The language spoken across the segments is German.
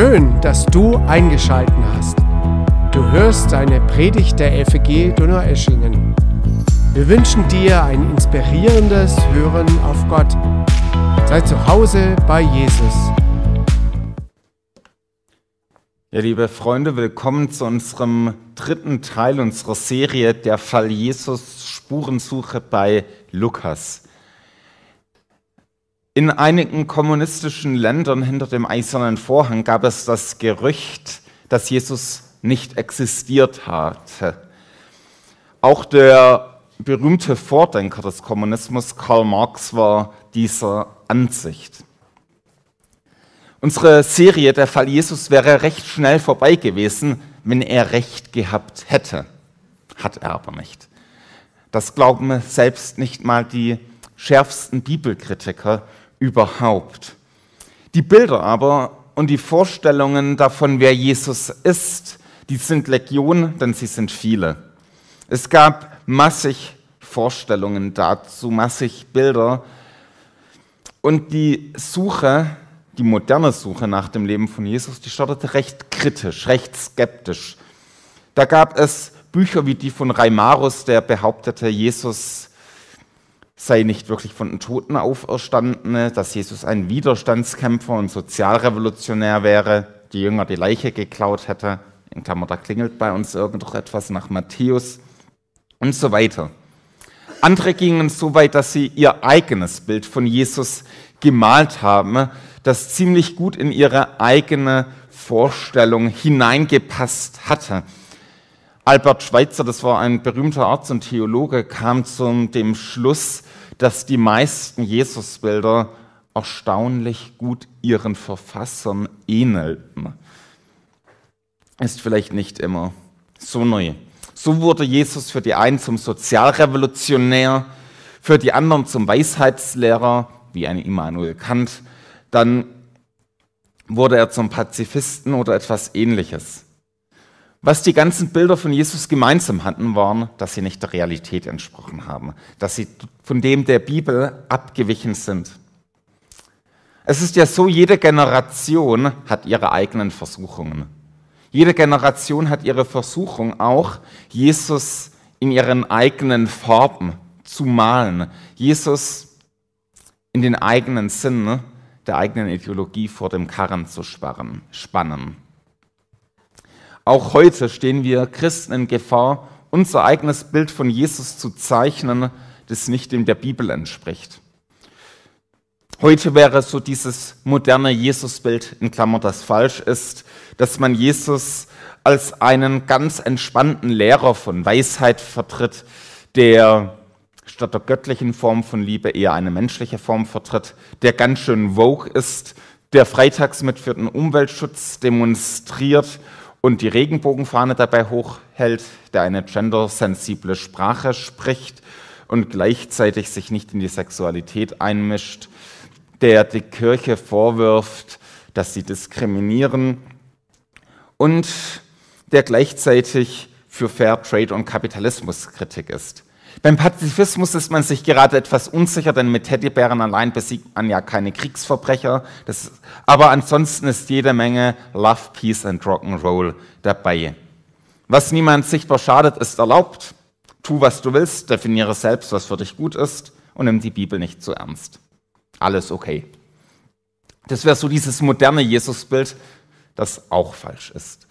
Schön, dass du eingeschalten hast. Du hörst eine Predigt der FG Donaueschingen. Wir wünschen dir ein inspirierendes Hören auf Gott. Sei zu Hause bei Jesus. Ja, liebe Freunde, willkommen zu unserem dritten Teil unserer Serie Der Fall Jesus Spurensuche bei Lukas. In einigen kommunistischen Ländern hinter dem eisernen Vorhang gab es das Gerücht, dass Jesus nicht existiert hatte. Auch der berühmte Vordenker des Kommunismus, Karl Marx, war dieser Ansicht. Unsere Serie Der Fall Jesus wäre recht schnell vorbei gewesen, wenn er recht gehabt hätte. Hat er aber nicht. Das glauben selbst nicht mal die schärfsten Bibelkritiker überhaupt. Die Bilder aber und die Vorstellungen davon, wer Jesus ist, die sind Legion, denn sie sind viele. Es gab massig Vorstellungen dazu, massig Bilder. Und die Suche, die moderne Suche nach dem Leben von Jesus, die startete recht kritisch, recht skeptisch. Da gab es Bücher wie die von Reimarus, der behauptete, Jesus sei nicht wirklich von den Toten auferstanden, dass Jesus ein Widerstandskämpfer und Sozialrevolutionär wäre, die Jünger die Leiche geklaut hätte. In Klammer, da klingelt bei uns irgendetwas nach Matthäus und so weiter. Andere gingen so weit, dass sie ihr eigenes Bild von Jesus gemalt haben, das ziemlich gut in ihre eigene Vorstellung hineingepasst hatte. Albert Schweitzer, das war ein berühmter Arzt und Theologe, kam zu dem Schluss, dass die meisten Jesusbilder erstaunlich gut ihren Verfassern ähnelten. Ist vielleicht nicht immer so neu. So wurde Jesus für die einen zum Sozialrevolutionär, für die anderen zum Weisheitslehrer, wie ein Immanuel Kant. Dann wurde er zum Pazifisten oder etwas ähnliches. Was die ganzen Bilder von Jesus gemeinsam hatten, waren, dass sie nicht der Realität entsprochen haben, dass sie von dem der Bibel abgewichen sind. Es ist ja so, jede Generation hat ihre eigenen Versuchungen. Jede Generation hat ihre Versuchung auch, Jesus in ihren eigenen Farben zu malen, Jesus in den eigenen Sinn der eigenen Ideologie vor dem Karren zu spannen. Auch heute stehen wir Christen in Gefahr, unser eigenes Bild von Jesus zu zeichnen, das nicht dem der Bibel entspricht. Heute wäre so dieses moderne Jesusbild, in Klammer, das falsch ist, dass man Jesus als einen ganz entspannten Lehrer von Weisheit vertritt, der statt der göttlichen Form von Liebe eher eine menschliche Form vertritt, der ganz schön vogue ist, der freitags mit für den Umweltschutz demonstriert und die Regenbogenfahne dabei hochhält, der eine gendersensible Sprache spricht und gleichzeitig sich nicht in die Sexualität einmischt, der die Kirche vorwirft, dass sie diskriminieren und der gleichzeitig für Fair Trade und Kapitalismus Kritik ist. Beim Pazifismus ist man sich gerade etwas unsicher, denn mit Teddybären allein besiegt man ja keine Kriegsverbrecher. Das, aber ansonsten ist jede Menge Love, Peace and Rock'n'Roll dabei. Was niemand sichtbar schadet, ist erlaubt. Tu, was du willst, definiere selbst, was für dich gut ist und nimm die Bibel nicht zu ernst. Alles okay. Das wäre so dieses moderne Jesusbild, das auch falsch ist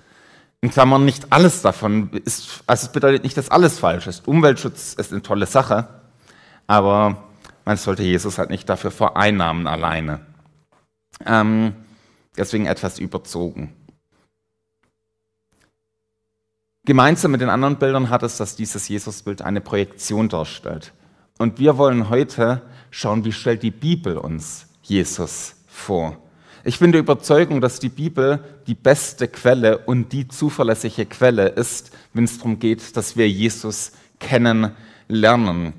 in Klammern nicht alles davon ist, also es bedeutet nicht, dass alles falsch ist. Umweltschutz ist eine tolle Sache, aber man sollte Jesus halt nicht dafür vereinnahmen alleine. Ähm, deswegen etwas überzogen. Gemeinsam mit den anderen Bildern hat es, dass dieses Jesusbild eine Projektion darstellt. Und wir wollen heute schauen, wie stellt die Bibel uns Jesus vor. Ich bin der Überzeugung, dass die Bibel die beste Quelle und die zuverlässige Quelle ist, wenn es darum geht, dass wir Jesus kennenlernen.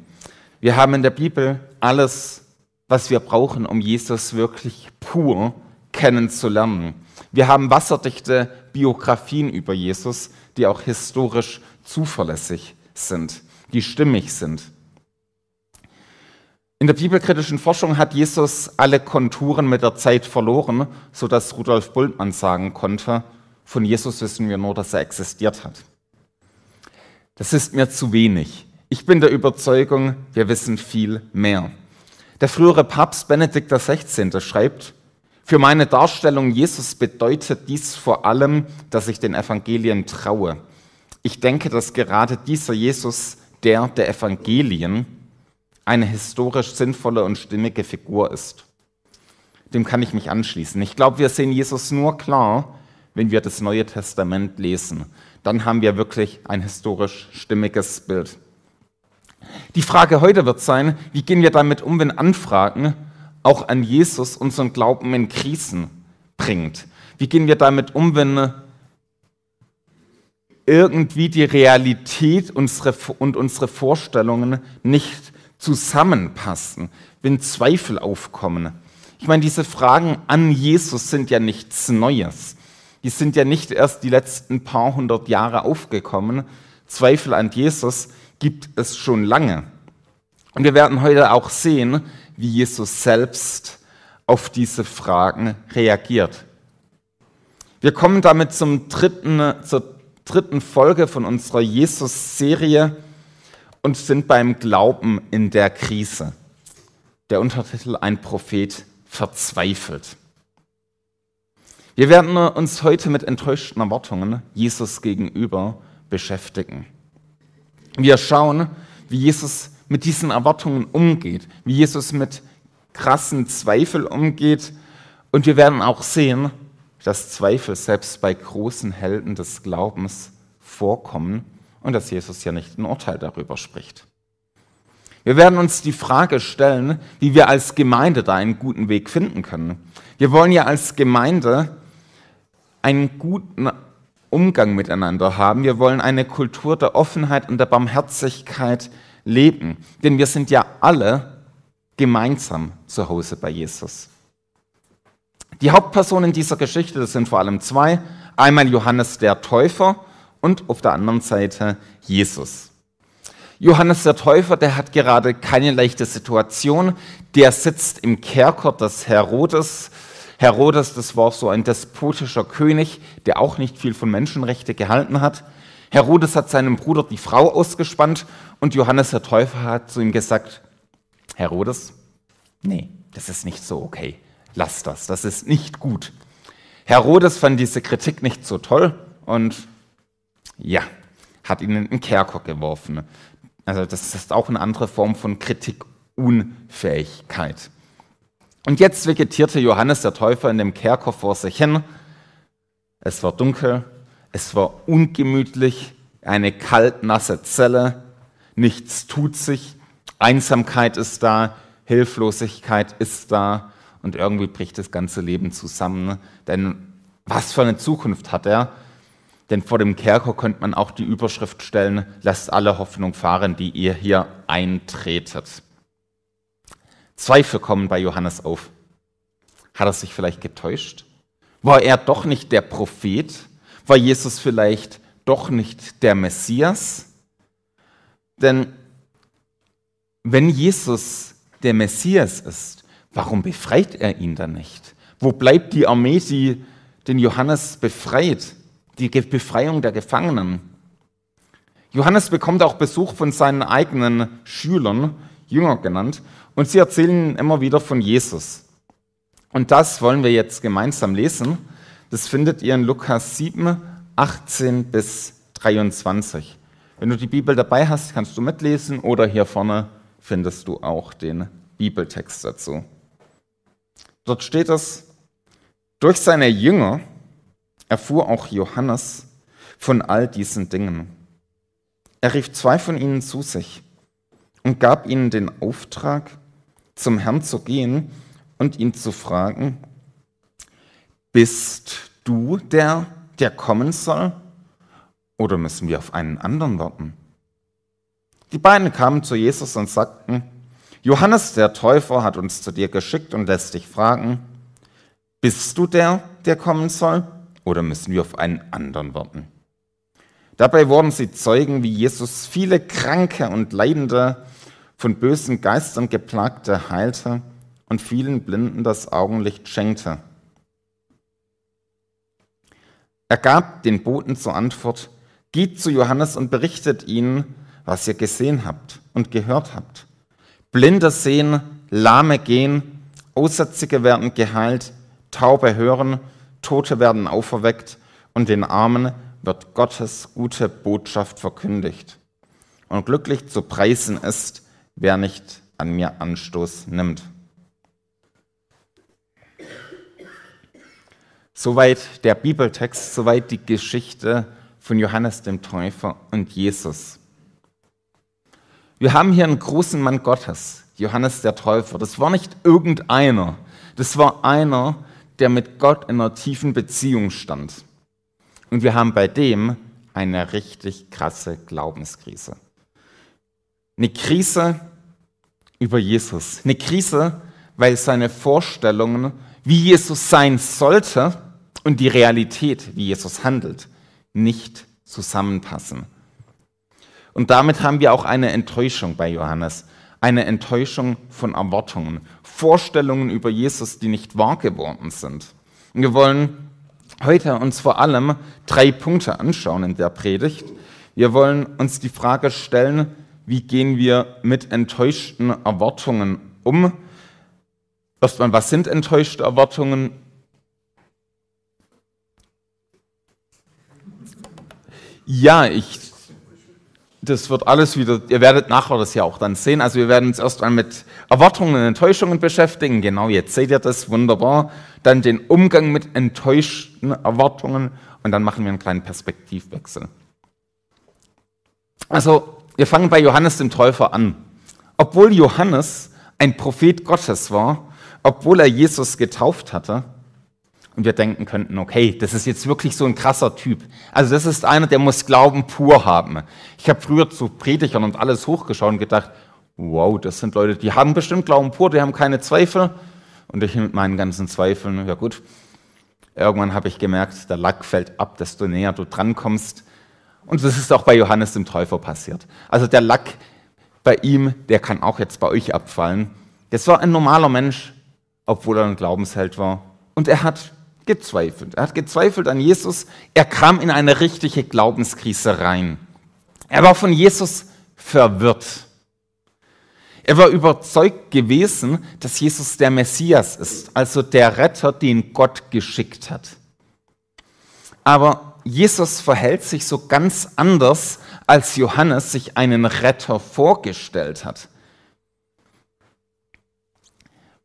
Wir haben in der Bibel alles, was wir brauchen, um Jesus wirklich pur kennenzulernen. Wir haben wasserdichte Biografien über Jesus, die auch historisch zuverlässig sind, die stimmig sind. In der bibelkritischen Forschung hat Jesus alle Konturen mit der Zeit verloren, sodass Rudolf Bultmann sagen konnte, von Jesus wissen wir nur, dass er existiert hat. Das ist mir zu wenig. Ich bin der Überzeugung, wir wissen viel mehr. Der frühere Papst Benedikt XVI. schreibt, für meine Darstellung Jesus bedeutet dies vor allem, dass ich den Evangelien traue. Ich denke, dass gerade dieser Jesus, der der Evangelien, eine historisch sinnvolle und stimmige Figur ist. Dem kann ich mich anschließen. Ich glaube, wir sehen Jesus nur klar, wenn wir das Neue Testament lesen. Dann haben wir wirklich ein historisch stimmiges Bild. Die Frage heute wird sein, wie gehen wir damit um, wenn Anfragen auch an Jesus unseren Glauben in Krisen bringt? Wie gehen wir damit um, wenn irgendwie die Realität und unsere Vorstellungen nicht zusammenpassen, wenn Zweifel aufkommen. Ich meine, diese Fragen an Jesus sind ja nichts Neues. Die sind ja nicht erst die letzten paar hundert Jahre aufgekommen. Zweifel an Jesus gibt es schon lange. Und wir werden heute auch sehen, wie Jesus selbst auf diese Fragen reagiert. Wir kommen damit zum dritten, zur dritten Folge von unserer Jesus-Serie und sind beim Glauben in der Krise. Der Untertitel Ein Prophet verzweifelt. Wir werden uns heute mit enttäuschten Erwartungen Jesus gegenüber beschäftigen. Wir schauen, wie Jesus mit diesen Erwartungen umgeht, wie Jesus mit krassen Zweifeln umgeht und wir werden auch sehen, dass Zweifel selbst bei großen Helden des Glaubens vorkommen und dass Jesus ja nicht ein Urteil darüber spricht. Wir werden uns die Frage stellen, wie wir als Gemeinde da einen guten Weg finden können. Wir wollen ja als Gemeinde einen guten Umgang miteinander haben. Wir wollen eine Kultur der Offenheit und der Barmherzigkeit leben. Denn wir sind ja alle gemeinsam zu Hause bei Jesus. Die Hauptpersonen dieser Geschichte, das sind vor allem zwei. Einmal Johannes der Täufer und auf der anderen Seite Jesus. Johannes der Täufer, der hat gerade keine leichte Situation. Der sitzt im Kerker des Herodes. Herodes, das war so ein despotischer König, der auch nicht viel von Menschenrechte gehalten hat. Herodes hat seinem Bruder die Frau ausgespannt und Johannes der Täufer hat zu ihm gesagt, Herodes, nee, das ist nicht so okay. Lass das, das ist nicht gut. Herodes fand diese Kritik nicht so toll und ja, hat ihn in den Kerker geworfen. Also das ist auch eine andere Form von Kritikunfähigkeit. Und jetzt vegetierte Johannes der Täufer in dem Kerker vor sich hin. Es war dunkel, es war ungemütlich, eine kaltnasse Zelle, nichts tut sich, Einsamkeit ist da, Hilflosigkeit ist da und irgendwie bricht das ganze Leben zusammen. Denn was für eine Zukunft hat er? Denn vor dem Kerker könnte man auch die Überschrift stellen, lasst alle Hoffnung fahren, die ihr hier eintretet. Zweifel kommen bei Johannes auf. Hat er sich vielleicht getäuscht? War er doch nicht der Prophet? War Jesus vielleicht doch nicht der Messias? Denn wenn Jesus der Messias ist, warum befreit er ihn dann nicht? Wo bleibt die Armee, die den Johannes befreit? Die Befreiung der Gefangenen. Johannes bekommt auch Besuch von seinen eigenen Schülern, Jünger genannt, und sie erzählen immer wieder von Jesus. Und das wollen wir jetzt gemeinsam lesen. Das findet ihr in Lukas 7, 18 bis 23. Wenn du die Bibel dabei hast, kannst du mitlesen oder hier vorne findest du auch den Bibeltext dazu. Dort steht es, durch seine Jünger erfuhr auch Johannes von all diesen Dingen. Er rief zwei von ihnen zu sich und gab ihnen den Auftrag, zum Herrn zu gehen und ihn zu fragen, bist du der, der kommen soll, oder müssen wir auf einen anderen warten? Die beiden kamen zu Jesus und sagten, Johannes der Täufer hat uns zu dir geschickt und lässt dich fragen, bist du der, der kommen soll, oder müssen wir auf einen anderen warten? Dabei wurden sie Zeugen, wie Jesus viele Kranke und Leidende von bösen Geistern geplagte heilte und vielen Blinden das Augenlicht schenkte. Er gab den Boten zur Antwort, geht zu Johannes und berichtet ihnen, was ihr gesehen habt und gehört habt. Blinde sehen, Lahme gehen, Aussätzige werden geheilt, Taube hören, Tote werden auferweckt und den Armen wird Gottes gute Botschaft verkündigt. Und glücklich zu preisen ist, wer nicht an mir Anstoß nimmt. Soweit der Bibeltext, soweit die Geschichte von Johannes dem Täufer und Jesus. Wir haben hier einen großen Mann Gottes, Johannes der Täufer. Das war nicht irgendeiner, das war einer, der mit Gott in einer tiefen Beziehung stand. Und wir haben bei dem eine richtig krasse Glaubenskrise. Eine Krise über Jesus. Eine Krise, weil seine Vorstellungen, wie Jesus sein sollte und die Realität, wie Jesus handelt, nicht zusammenpassen. Und damit haben wir auch eine Enttäuschung bei Johannes. Eine Enttäuschung von Erwartungen. Vorstellungen über Jesus, die nicht wahr geworden sind. Und wir wollen heute uns vor allem drei Punkte anschauen in der Predigt. Wir wollen uns die Frage stellen, wie gehen wir mit enttäuschten Erwartungen um? Erstmal, was sind enttäuschte Erwartungen? Ja, ich, das wird alles wieder, ihr werdet nachher das ja auch dann sehen. Also wir werden uns erstmal mit Erwartungen und Enttäuschungen beschäftigen. Genau, jetzt seht ihr das wunderbar. Dann den Umgang mit enttäuschten Erwartungen und dann machen wir einen kleinen Perspektivwechsel. Also wir fangen bei Johannes dem Täufer an. Obwohl Johannes ein Prophet Gottes war, obwohl er Jesus getauft hatte, und wir denken könnten, okay, das ist jetzt wirklich so ein krasser Typ. Also das ist einer, der muss Glauben pur haben. Ich habe früher zu Predigern und alles hochgeschaut und gedacht, wow, das sind Leute, die haben bestimmt Glauben pur, die haben keine Zweifel. Und ich mit meinen ganzen Zweifeln, ja gut, irgendwann habe ich gemerkt, der Lack fällt ab, desto näher du drankommst. Und das ist auch bei Johannes dem Täufer passiert. Also der Lack bei ihm, der kann auch jetzt bei euch abfallen. Das war ein normaler Mensch, obwohl er ein Glaubensheld war. Und er hat gezweifelt. Er hat gezweifelt an Jesus. Er kam in eine richtige Glaubenskrise rein. Er war von Jesus verwirrt. Er war überzeugt gewesen, dass Jesus der Messias ist, also der Retter, den Gott geschickt hat. Aber Jesus verhält sich so ganz anders, als Johannes sich einen Retter vorgestellt hat.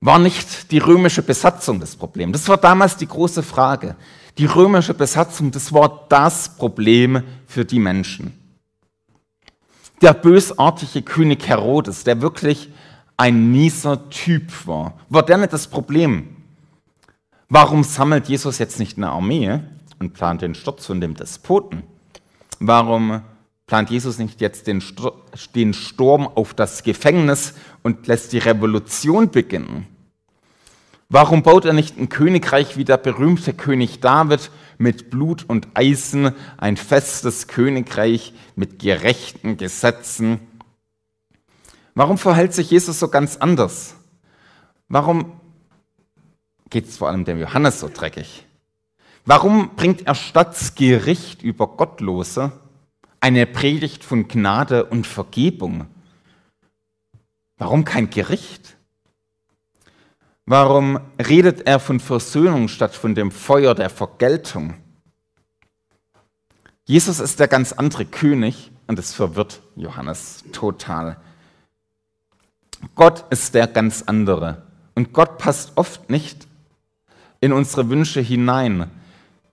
War nicht die römische Besatzung das Problem? Das war damals die große Frage. Die römische Besatzung, das war das Problem für die Menschen. Der bösartige König Herodes, der wirklich ein mieser Typ war, war der nicht das Problem? Warum sammelt Jesus jetzt nicht eine Armee, und plant den Sturz von dem Despoten? Warum plant Jesus nicht jetzt den, den Sturm auf das Gefängnis und lässt die Revolution beginnen? Warum baut er nicht ein Königreich wie der berühmte König David mit Blut und Eisen, ein festes Königreich mit gerechten Gesetzen? Warum verhält sich Jesus so ganz anders? Warum geht es vor allem dem Johannes so dreckig? Warum bringt er statt Gericht über Gottlose eine Predigt von Gnade und Vergebung? Warum kein Gericht? Warum redet er von Versöhnung statt von dem Feuer der Vergeltung? Jesus ist der ganz andere König und es verwirrt Johannes total. Gott ist der ganz andere und Gott passt oft nicht in unsere Wünsche hinein.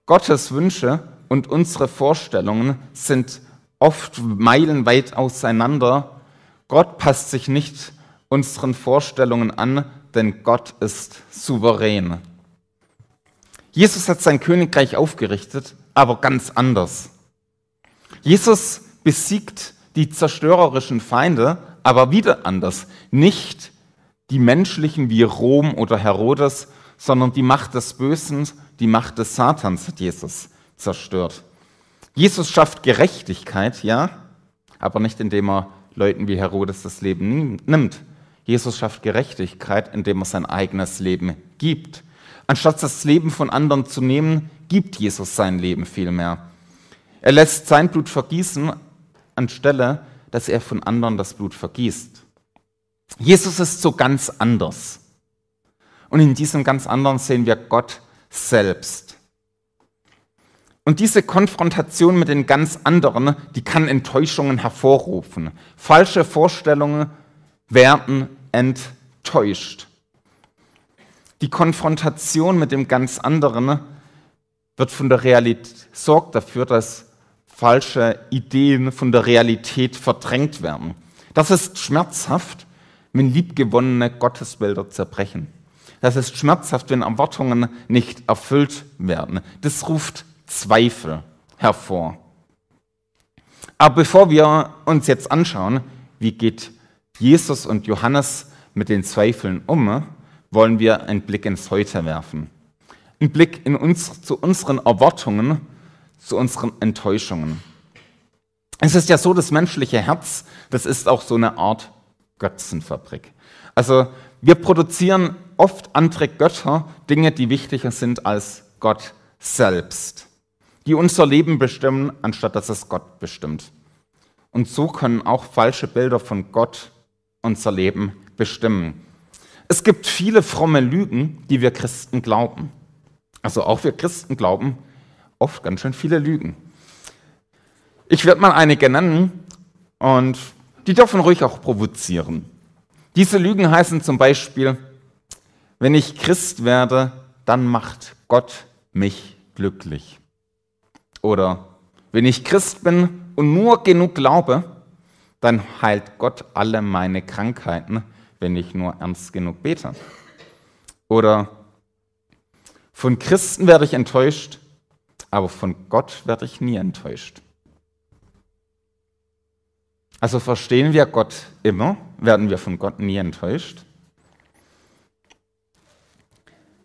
Gottes Wünsche und unsere Vorstellungen sind oft meilenweit auseinander. Gott passt sich nicht unseren Vorstellungen an, denn Gott ist souverän. Jesus hat sein Königreich aufgerichtet, aber ganz anders. Jesus besiegt die zerstörerischen Feinde, aber wieder anders. Nicht die menschlichen wie Rom oder Herodes, sondern die Macht des Bösen, die Macht des Satans hat Jesus zerstört. Jesus schafft Gerechtigkeit, ja, aber nicht indem er Leuten wie Herodes das Leben nimmt. Jesus schafft Gerechtigkeit, indem er sein eigenes Leben gibt. Anstatt das Leben von anderen zu nehmen, gibt Jesus sein Leben vielmehr. Er lässt sein Blut vergießen, anstelle, dass er von anderen das Blut vergießt. Jesus ist so ganz anders. Und in diesem ganz anderen sehen wir Gott selbst. Und diese Konfrontation mit den ganz anderen, die kann Enttäuschungen hervorrufen. Falsche Vorstellungen werden enttäuscht. Die Konfrontation mit dem ganz anderen wird von der Realität, sorgt dafür, dass falsche Ideen von der Realität verdrängt werden. Das ist schmerzhaft, wenn liebgewonnene Gottesbilder zerbrechen. Das ist schmerzhaft, wenn Erwartungen nicht erfüllt werden. Das ruft Zweifel hervor. Aber bevor wir uns jetzt anschauen, wie geht Jesus und Johannes mit den Zweifeln um, wollen wir einen Blick ins Heute werfen. Einen Blick in uns, zu unseren Erwartungen, zu unseren Enttäuschungen. Es ist ja so, das menschliche Herz, das ist auch so eine Art Götzenfabrik. Also wir produzieren oft andere Götter, Dinge, die wichtiger sind als Gott selbst, die unser Leben bestimmen, anstatt dass es Gott bestimmt. Und so können auch falsche Bilder von Gott unser Leben bestimmen. Es gibt viele fromme Lügen, die wir Christen glauben. Also auch wir Christen glauben oft ganz schön viele Lügen. Ich werde mal einige nennen und die dürfen ruhig auch provozieren. Diese Lügen heißen zum Beispiel, wenn ich Christ werde, dann macht Gott mich glücklich. Oder wenn ich Christ bin und nur genug glaube, dann heilt Gott alle meine Krankheiten, wenn ich nur ernst genug bete. Oder von Christen werde ich enttäuscht, aber von Gott werde ich nie enttäuscht. Also verstehen wir Gott immer, werden wir von Gott nie enttäuscht?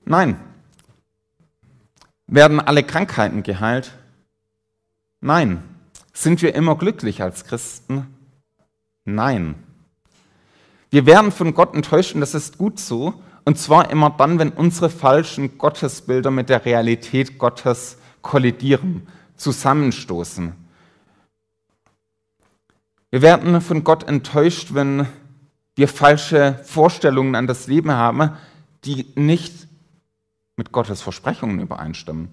Nein. Werden alle Krankheiten geheilt? Nein. Sind wir immer glücklich als Christen? Nein. Wir werden von Gott enttäuscht und das ist gut so. Und zwar immer dann, wenn unsere falschen Gottesbilder mit der Realität Gottes kollidieren, zusammenstoßen. Wir werden von Gott enttäuscht, wenn wir falsche Vorstellungen an das Leben haben, die nicht mit Gottes Versprechungen übereinstimmen.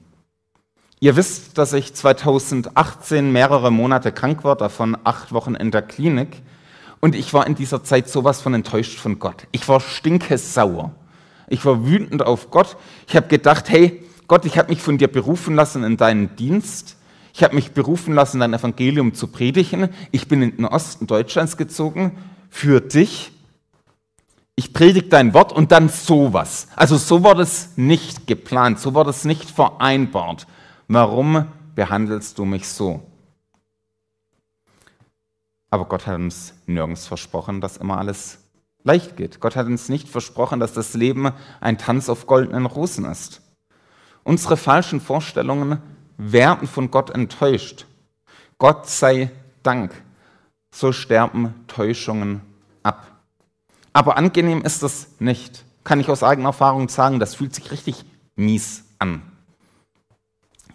Ihr wisst, dass ich 2018 mehrere Monate krank war, davon acht Wochen in der Klinik. Und ich war in dieser Zeit sowas von enttäuscht von Gott. Ich war stinkesauer. Ich war wütend auf Gott. Ich habe gedacht, hey, Gott, ich habe mich von dir berufen lassen in deinen Dienst. Ich habe mich berufen lassen, dein Evangelium zu predigen. Ich bin in den Osten Deutschlands gezogen für dich. Ich predige dein Wort und dann sowas. Also so war das nicht geplant, so war das nicht vereinbart. Warum behandelst du mich so? Aber Gott hat uns nirgends versprochen, dass immer alles leicht geht. Gott hat uns nicht versprochen, dass das Leben ein Tanz auf goldenen Rosen ist. Unsere falschen Vorstellungen werden von Gott enttäuscht. Gott sei Dank. So sterben Täuschungen ab. Aber angenehm ist es nicht. Kann ich aus eigener Erfahrung sagen, das fühlt sich richtig mies an.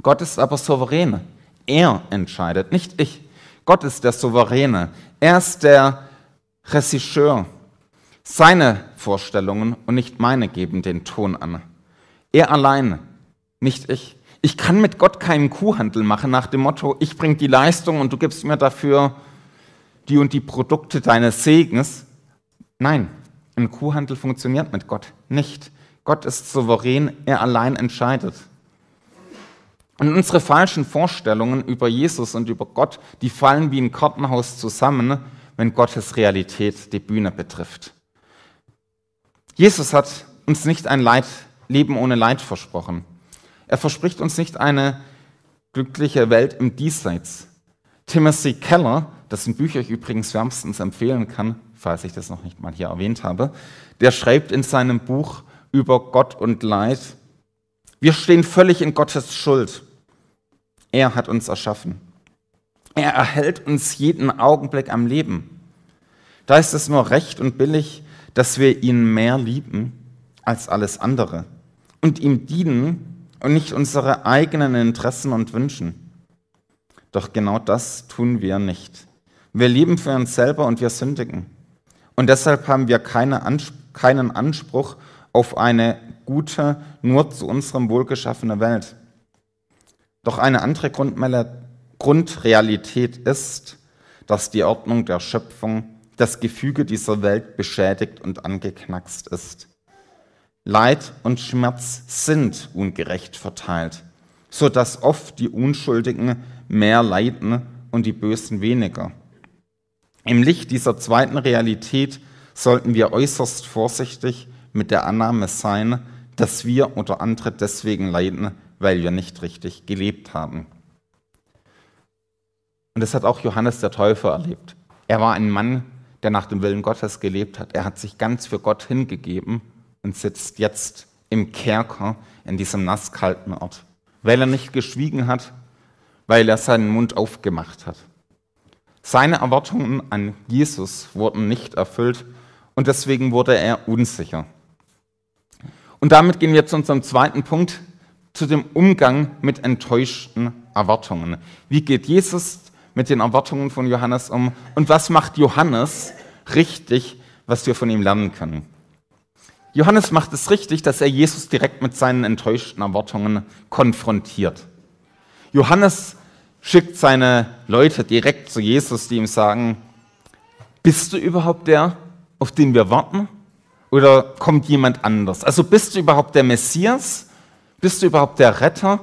Gott ist aber souverän. Er entscheidet, nicht ich. Gott ist der Souveräne. Er ist der Regisseur. Seine Vorstellungen und nicht meine geben den Ton an. Er allein, nicht ich. Ich kann mit Gott keinen Kuhhandel machen nach dem Motto, ich bringe die Leistung und du gibst mir dafür die und die Produkte deines Segens. Nein, ein Kuhhandel funktioniert mit Gott nicht. Gott ist souverän, er allein entscheidet. Und unsere falschen Vorstellungen über Jesus und über Gott, die fallen wie ein Kartenhaus zusammen, wenn Gottes Realität die Bühne betrifft. Jesus hat uns nicht ein Leid, Leben ohne Leid versprochen. Er verspricht uns nicht eine glückliche Welt im Diesseits. Timothy Keller, dessen Bücher ich übrigens wärmstens empfehlen kann, falls ich das noch nicht mal hier erwähnt habe, der schreibt in seinem Buch über Gott und Leid, wir stehen völlig in Gottes Schuld. Er hat uns erschaffen. Er erhält uns jeden Augenblick am Leben. Da ist es nur recht und billig, dass wir ihn mehr lieben als alles andere und ihm dienen und nicht unsere eigenen Interessen und Wünschen. Doch genau das tun wir nicht. Wir leben für uns selber und wir sündigen. Und deshalb haben wir keine Ansp keinen Anspruch auf eine gute, nur zu unserem Wohl geschaffene Welt. Doch eine andere Grundrealität ist, dass die Ordnung der Schöpfung, das Gefüge dieser Welt beschädigt und angeknackst ist. Leid und Schmerz sind ungerecht verteilt, so dass oft die Unschuldigen mehr leiden und die Bösen weniger. Im Licht dieser zweiten Realität sollten wir äußerst vorsichtig mit der Annahme sein, dass wir oder andere deswegen leiden, weil wir nicht richtig gelebt haben. Und das hat auch Johannes der Täufer erlebt. Er war ein Mann, der nach dem Willen Gottes gelebt hat. Er hat sich ganz für Gott hingegeben und sitzt jetzt im Kerker in diesem nasskalten Ort, weil er nicht geschwiegen hat, weil er seinen Mund aufgemacht hat. Seine Erwartungen an Jesus wurden nicht erfüllt und deswegen wurde er unsicher. Und damit gehen wir zu unserem zweiten Punkt, zu dem Umgang mit enttäuschten Erwartungen. Wie geht Jesus mit den Erwartungen von Johannes um und was macht Johannes richtig, was wir von ihm lernen können? Johannes macht es richtig, dass er Jesus direkt mit seinen enttäuschten Erwartungen konfrontiert. Johannes schickt seine Leute direkt zu Jesus, die ihm sagen, bist du überhaupt der, auf den wir warten? Oder kommt jemand anders? Also bist du überhaupt der Messias? Bist du überhaupt der Retter?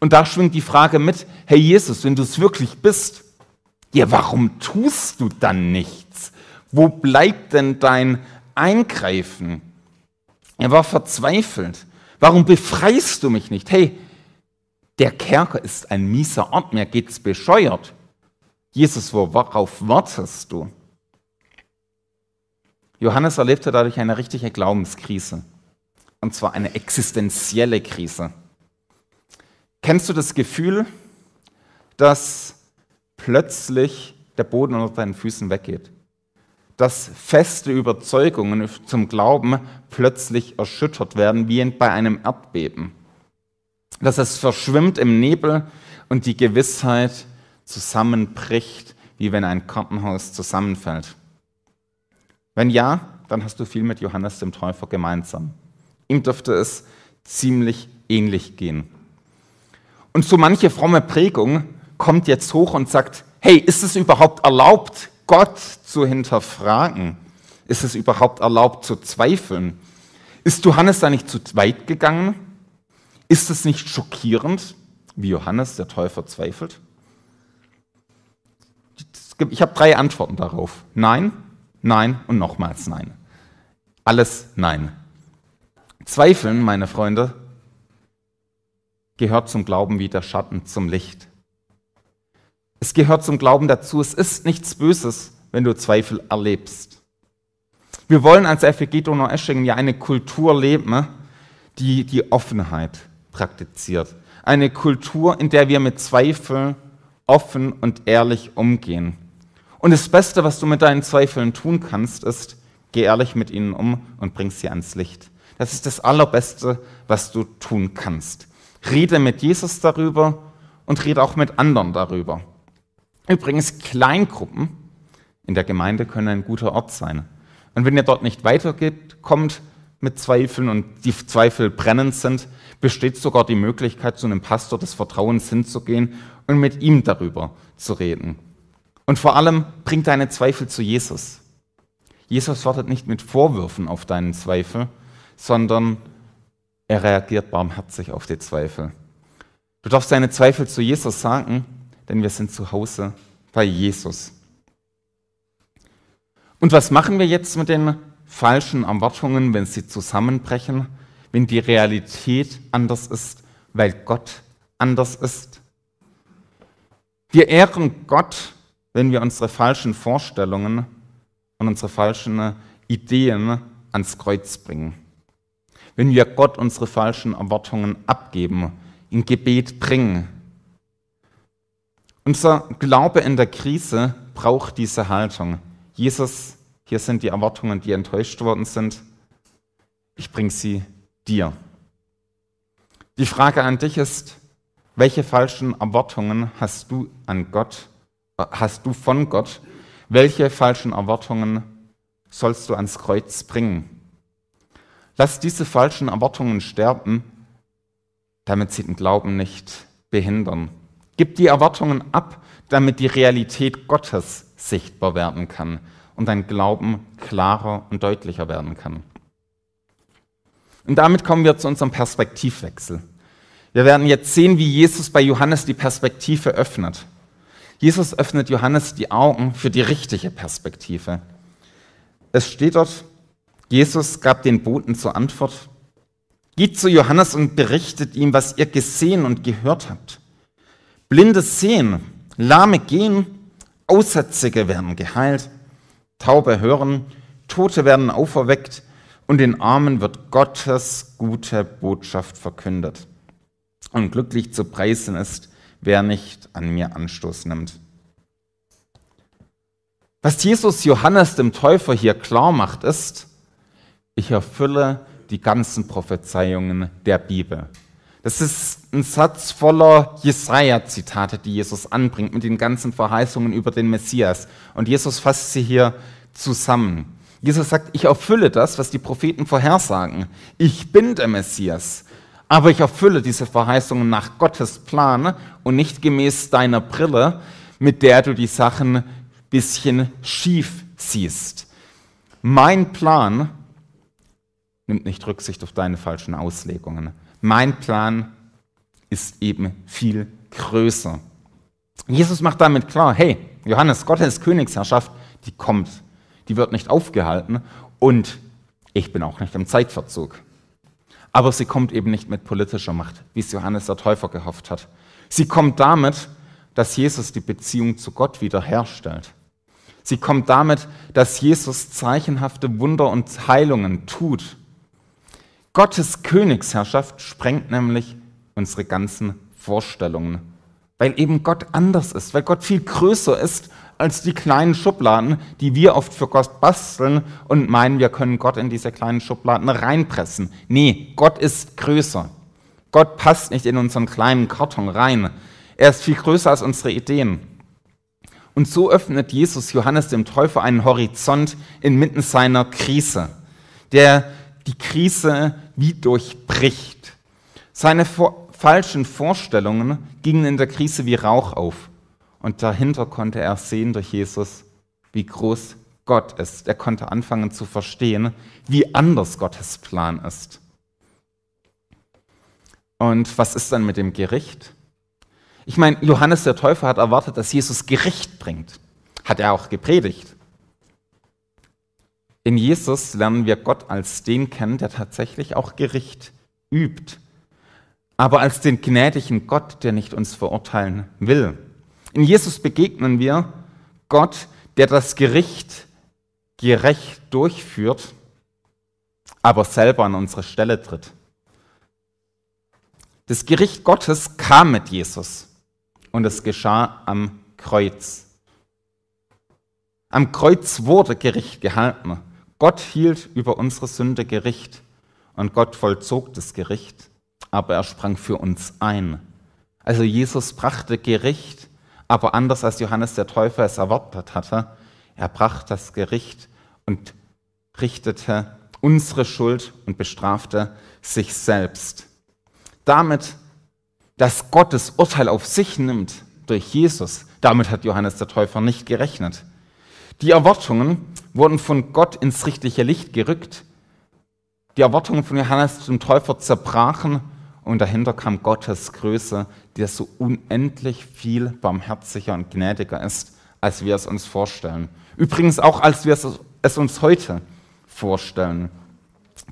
Und da schwingt die Frage mit, hey Jesus, wenn du es wirklich bist, ja, warum tust du dann nichts? Wo bleibt denn dein Eingreifen? Er war verzweifelt. Warum befreist du mich nicht? Hey, der Kerker ist ein mieser Ort, mir geht's bescheuert. Jesus, worauf wartest du? Johannes erlebte dadurch eine richtige Glaubenskrise. Und zwar eine existenzielle Krise. Kennst du das Gefühl, dass plötzlich der Boden unter deinen Füßen weggeht? Dass feste Überzeugungen zum Glauben plötzlich erschüttert werden, wie bei einem Erdbeben. Dass es verschwimmt im Nebel und die Gewissheit zusammenbricht, wie wenn ein Kartenhaus zusammenfällt. Wenn ja, dann hast du viel mit Johannes dem Täufer gemeinsam. Ihm dürfte es ziemlich ähnlich gehen. Und so manche fromme Prägung kommt jetzt hoch und sagt, hey, ist es überhaupt erlaubt, Gott zu hinterfragen? Ist es überhaupt erlaubt zu zweifeln? Ist Johannes da nicht zu weit gegangen? Ist es nicht schockierend, wie Johannes der Täufer zweifelt? Ich habe drei Antworten darauf. Nein, Nein und nochmals Nein. Alles Nein. Zweifeln, meine Freunde, gehört zum Glauben wie der Schatten zum Licht. Es gehört zum Glauben dazu. Es ist nichts Böses, wenn du Zweifel erlebst. Wir wollen als FEG Donau-Eschingen ja eine Kultur leben, die die Offenheit praktiziert. Eine Kultur, in der wir mit Zweifeln offen und ehrlich umgehen. Und das Beste, was du mit deinen Zweifeln tun kannst, ist, geh ehrlich mit ihnen um und bring sie ans Licht. Das ist das Allerbeste, was du tun kannst. Rede mit Jesus darüber und rede auch mit anderen darüber. Übrigens, Kleingruppen in der Gemeinde können ein guter Ort sein. Und wenn ihr dort nicht weitergeht, kommt mit Zweifeln und die Zweifel brennend sind, besteht sogar die Möglichkeit, zu einem Pastor des Vertrauens hinzugehen und mit ihm darüber zu reden. Und vor allem bring deine Zweifel zu Jesus. Jesus wartet nicht mit Vorwürfen auf deinen Zweifel, sondern er reagiert barmherzig auf die Zweifel. Du darfst deine Zweifel zu Jesus sagen, denn wir sind zu Hause bei Jesus. Und was machen wir jetzt mit den falschen Erwartungen, wenn sie zusammenbrechen, wenn die Realität anders ist, weil Gott anders ist? Wir ehren Gott wenn wir unsere falschen Vorstellungen und unsere falschen Ideen ans Kreuz bringen. Wenn wir Gott unsere falschen Erwartungen abgeben, in Gebet bringen. Unser Glaube in der Krise braucht diese Haltung. Jesus, Hier sind die Erwartungen, die enttäuscht worden sind. Ich bringe sie dir. Die Frage an dich ist, welche falschen Erwartungen hast du an Gott, äh, hast du von Gott? Welche falschen Erwartungen sollst du ans Kreuz bringen? Lass diese falschen Erwartungen sterben, damit sie den Glauben nicht behindern. Gib die Erwartungen ab, damit die Realität Gottes sichtbar werden kann und dein Glauben klarer und deutlicher werden kann. Und damit kommen wir zu unserem Perspektivwechsel. Wir werden jetzt sehen, wie Jesus bei Johannes die Perspektive öffnet. Jesus öffnet Johannes die Augen für die richtige Perspektive. Es steht dort, Jesus gab den Boten zur Antwort, geht zu Johannes und berichtet ihm, was ihr gesehen und gehört habt. Blinde sehen, Lahme gehen, Aussätzige werden geheilt, Taube hören, Tote werden auferweckt und den Armen wird Gottes gute Botschaft verkündet. Und glücklich zu preisen ist, wer nicht an mir Anstoß nimmt. Was Jesus Johannes dem Täufer hier klar macht, ist, ich erfülle die ganzen Prophezeiungen der Bibel. Das ist ein Satz voller Jesaja-Zitate, die Jesus anbringt, mit den ganzen Verheißungen über den Messias. Und Jesus fasst sie hier zusammen. Jesus sagt, ich erfülle das, was die Propheten vorhersagen. Ich bin der Messias. Aber ich erfülle diese Verheißungen nach Gottes Plan und nicht gemäß deiner Brille, mit der du die Sachen bisschen schief siehst. Mein Plan nimmt nicht Rücksicht auf deine falschen Auslegungen. Mein Plan ist eben viel größer. Jesus macht damit klar, hey, Johannes, Gottes Königsherrschaft, die kommt, die wird nicht aufgehalten und ich bin auch nicht im Zeitverzug. Aber sie kommt eben nicht mit politischer Macht, wie es Johannes der Täufer gehofft hat. Sie kommt damit, dass Jesus die Beziehung zu Gott wiederherstellt. Sie kommt damit, dass Jesus zeichenhafte Wunder und Heilungen tut Gottes Königsherrschaft sprengt nämlich unsere ganzen Vorstellungen, weil eben Gott anders ist, weil Gott viel größer ist als die kleinen Schubladen, die wir oft für Gott basteln und meinen, wir können Gott in diese kleinen Schubladen reinpressen. Nee, Gott ist größer. Gott passt nicht in unseren kleinen Karton rein. Er ist viel größer als unsere Ideen. Und so öffnet Jesus Johannes dem Täufer einen Horizont inmitten seiner Krise, der die Krise wie durchbricht. Seine vor falschen Vorstellungen gingen in der Krise wie Rauch auf. Und dahinter konnte er sehen durch Jesus, wie groß Gott ist. Er konnte anfangen zu verstehen, wie anders Gottes Plan ist. Und was ist dann mit dem Gericht? Ich meine, Johannes der Täufer hat erwartet, dass Jesus Gericht bringt. Hat er auch gepredigt. In Jesus lernen wir Gott als den kennen, der tatsächlich auch Gericht übt, aber als den gnädigen Gott, der nicht uns verurteilen will. In Jesus begegnen wir Gott, der das Gericht gerecht durchführt, aber selber an unsere Stelle tritt. Das Gericht Gottes kam mit Jesus und es geschah am Kreuz. Am Kreuz wurde Gericht gehalten. Gott hielt über unsere Sünde Gericht und Gott vollzog das Gericht, aber er sprang für uns ein. Also Jesus brachte Gericht, aber anders als Johannes der Täufer es erwartet hatte, er brachte das Gericht und richtete unsere Schuld und bestrafte sich selbst. Damit, dass Gott das Urteil auf sich nimmt durch Jesus, damit hat Johannes der Täufer nicht gerechnet. Die Erwartungen wurden von Gott ins richtige Licht gerückt. Die Erwartungen von Johannes zum Täufer zerbrachen und dahinter kam Gottes Größe, der so unendlich viel barmherziger und gnädiger ist, als wir es uns vorstellen. Übrigens auch, als wir es uns heute vorstellen.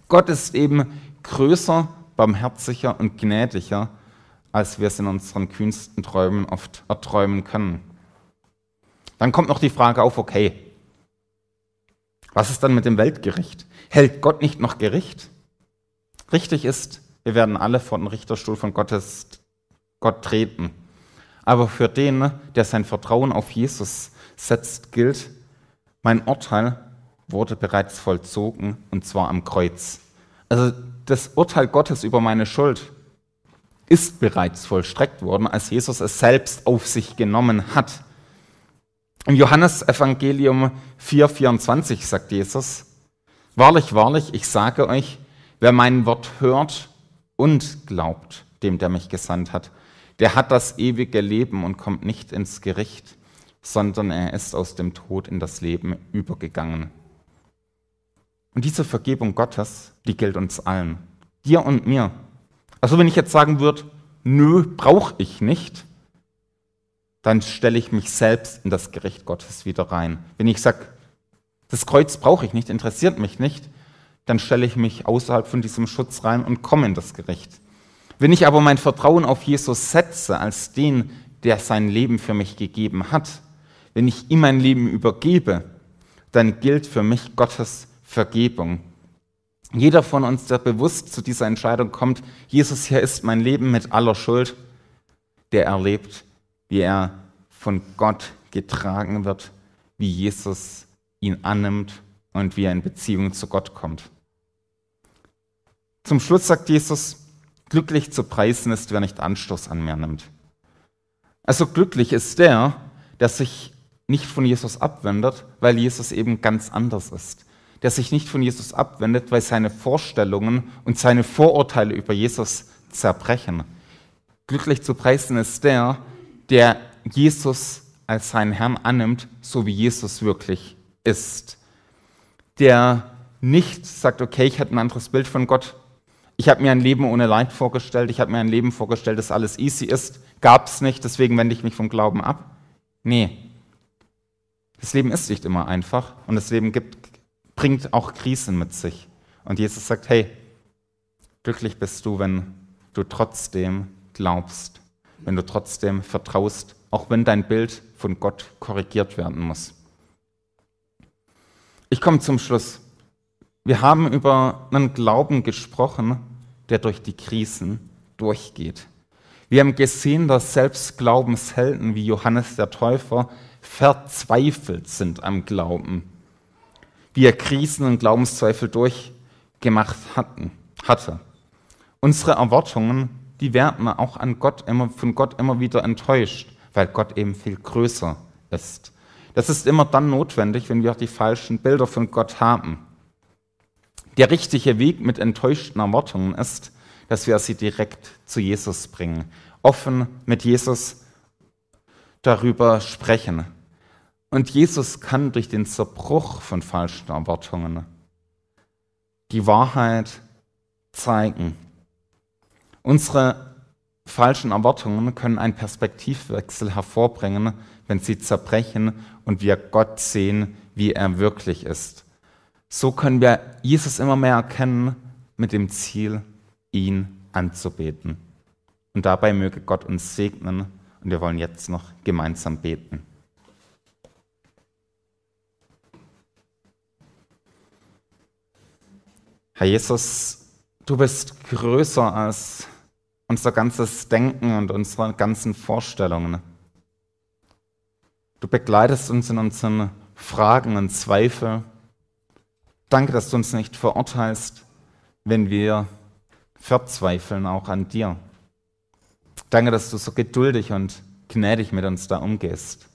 Gott ist eben größer, barmherziger und gnädiger, als wir es in unseren kühnsten Träumen oft erträumen können. Dann kommt noch die Frage auf, okay, was ist dann mit dem Weltgericht? Hält Gott nicht noch Gericht? Richtig ist, wir werden alle vor den Richterstuhl von Gottes, Gott treten. Aber für den, der sein Vertrauen auf Jesus setzt, gilt, mein Urteil wurde bereits vollzogen und zwar am Kreuz. Also das Urteil Gottes über meine Schuld ist bereits vollstreckt worden, als Jesus es selbst auf sich genommen hat. Im Johannesevangelium 4,24 sagt Jesus, Wahrlich, wahrlich, ich sage euch, wer mein Wort hört und glaubt, dem, der mich gesandt hat, der hat das ewige Leben und kommt nicht ins Gericht, sondern er ist aus dem Tod in das Leben übergegangen. Und diese Vergebung Gottes, die gilt uns allen, dir und mir. Also wenn ich jetzt sagen würde, nö, brauche ich nicht, dann stelle ich mich selbst in das Gericht Gottes wieder rein. Wenn ich sage, das Kreuz brauche ich nicht, interessiert mich nicht, dann stelle ich mich außerhalb von diesem Schutz rein und komme in das Gericht. Wenn ich aber mein Vertrauen auf Jesus setze als den, der sein Leben für mich gegeben hat, wenn ich ihm mein Leben übergebe, dann gilt für mich Gottes Vergebung. Jeder von uns, der bewusst zu dieser Entscheidung kommt, Jesus, hier ist mein Leben mit aller Schuld, der erlebt, wie er von Gott getragen wird, wie Jesus ihn annimmt und wie er in Beziehung zu Gott kommt. Zum Schluss sagt Jesus, glücklich zu preisen ist, wer nicht Anstoß an mir nimmt. Also glücklich ist der, der sich nicht von Jesus abwendet, weil Jesus eben ganz anders ist der sich nicht von Jesus abwendet, weil seine Vorstellungen und seine Vorurteile über Jesus zerbrechen. Glücklich zu preisen ist der, der Jesus als seinen Herrn annimmt, so wie Jesus wirklich ist. Der nicht sagt, okay, ich hatte ein anderes Bild von Gott. Ich habe mir ein Leben ohne Leid vorgestellt. Ich habe mir ein Leben vorgestellt, das alles easy ist. Gab es nicht, deswegen wende ich mich vom Glauben ab. Nee. Das Leben ist nicht immer einfach und das Leben gibt bringt auch Krisen mit sich. Und Jesus sagt, hey, glücklich bist du, wenn du trotzdem glaubst, wenn du trotzdem vertraust, auch wenn dein Bild von Gott korrigiert werden muss. Ich komme zum Schluss. Wir haben über einen Glauben gesprochen, der durch die Krisen durchgeht. Wir haben gesehen, dass selbst Glaubenshelden wie Johannes der Täufer verzweifelt sind am Glauben wie er Krisen und Glaubenszweifel durchgemacht hatten, hatte. Unsere Erwartungen, die werden auch an Gott immer, von Gott immer wieder enttäuscht, weil Gott eben viel größer ist. Das ist immer dann notwendig, wenn wir die falschen Bilder von Gott haben. Der richtige Weg mit enttäuschten Erwartungen ist, dass wir sie direkt zu Jesus bringen, offen mit Jesus darüber sprechen. Und Jesus kann durch den Zerbruch von falschen Erwartungen die Wahrheit zeigen. Unsere falschen Erwartungen können einen Perspektivwechsel hervorbringen, wenn sie zerbrechen und wir Gott sehen, wie er wirklich ist. So können wir Jesus immer mehr erkennen mit dem Ziel, ihn anzubeten. Und dabei möge Gott uns segnen und wir wollen jetzt noch gemeinsam beten. Herr Jesus, du bist größer als unser ganzes Denken und unsere ganzen Vorstellungen. Du begleitest uns in unseren Fragen und Zweifeln. Danke, dass du uns nicht verurteilst, wenn wir verzweifeln, auch an dir. Danke, dass du so geduldig und gnädig mit uns da umgehst.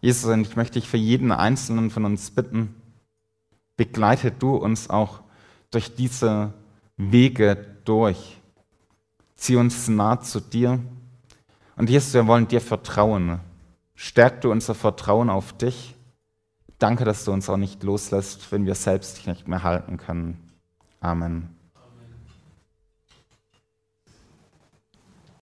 Jesus, und ich möchte dich für jeden Einzelnen von uns bitten, begleite du uns auch durch diese Wege durch. Zieh uns nah zu dir. Und Jesus, wir wollen dir vertrauen. Stärk du unser Vertrauen auf dich. Danke, dass du uns auch nicht loslässt, wenn wir selbst dich nicht mehr halten können. Amen.